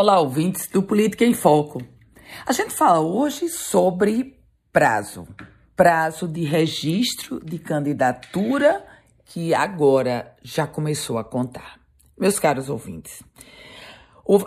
Olá, ouvintes do Política em Foco. A gente fala hoje sobre prazo. Prazo de registro de candidatura que agora já começou a contar. Meus caros ouvintes,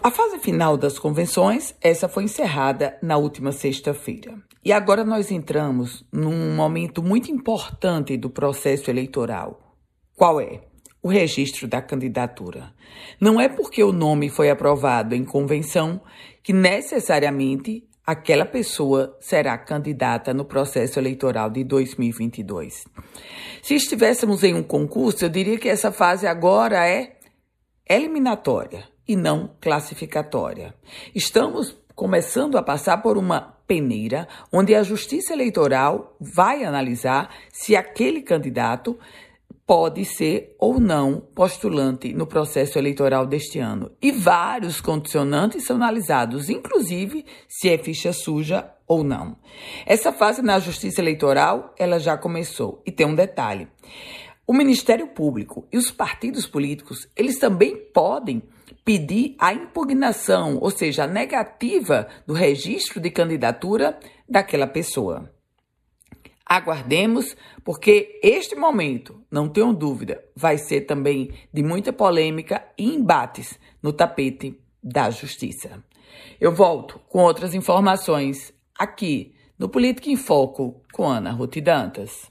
a fase final das convenções, essa foi encerrada na última sexta-feira. E agora nós entramos num momento muito importante do processo eleitoral. Qual é? O registro da candidatura. Não é porque o nome foi aprovado em convenção que necessariamente aquela pessoa será candidata no processo eleitoral de 2022. Se estivéssemos em um concurso, eu diria que essa fase agora é eliminatória e não classificatória. Estamos começando a passar por uma peneira onde a Justiça Eleitoral vai analisar se aquele candidato pode ser ou não postulante no processo eleitoral deste ano. E vários condicionantes são analisados, inclusive se é ficha suja ou não. Essa fase na Justiça Eleitoral, ela já começou. E tem um detalhe. O Ministério Público e os partidos políticos, eles também podem pedir a impugnação, ou seja, a negativa do registro de candidatura daquela pessoa. Aguardemos, porque este momento, não tenho dúvida, vai ser também de muita polêmica e embates no tapete da justiça. Eu volto com outras informações aqui no Política em Foco com Ana Ruth Dantas.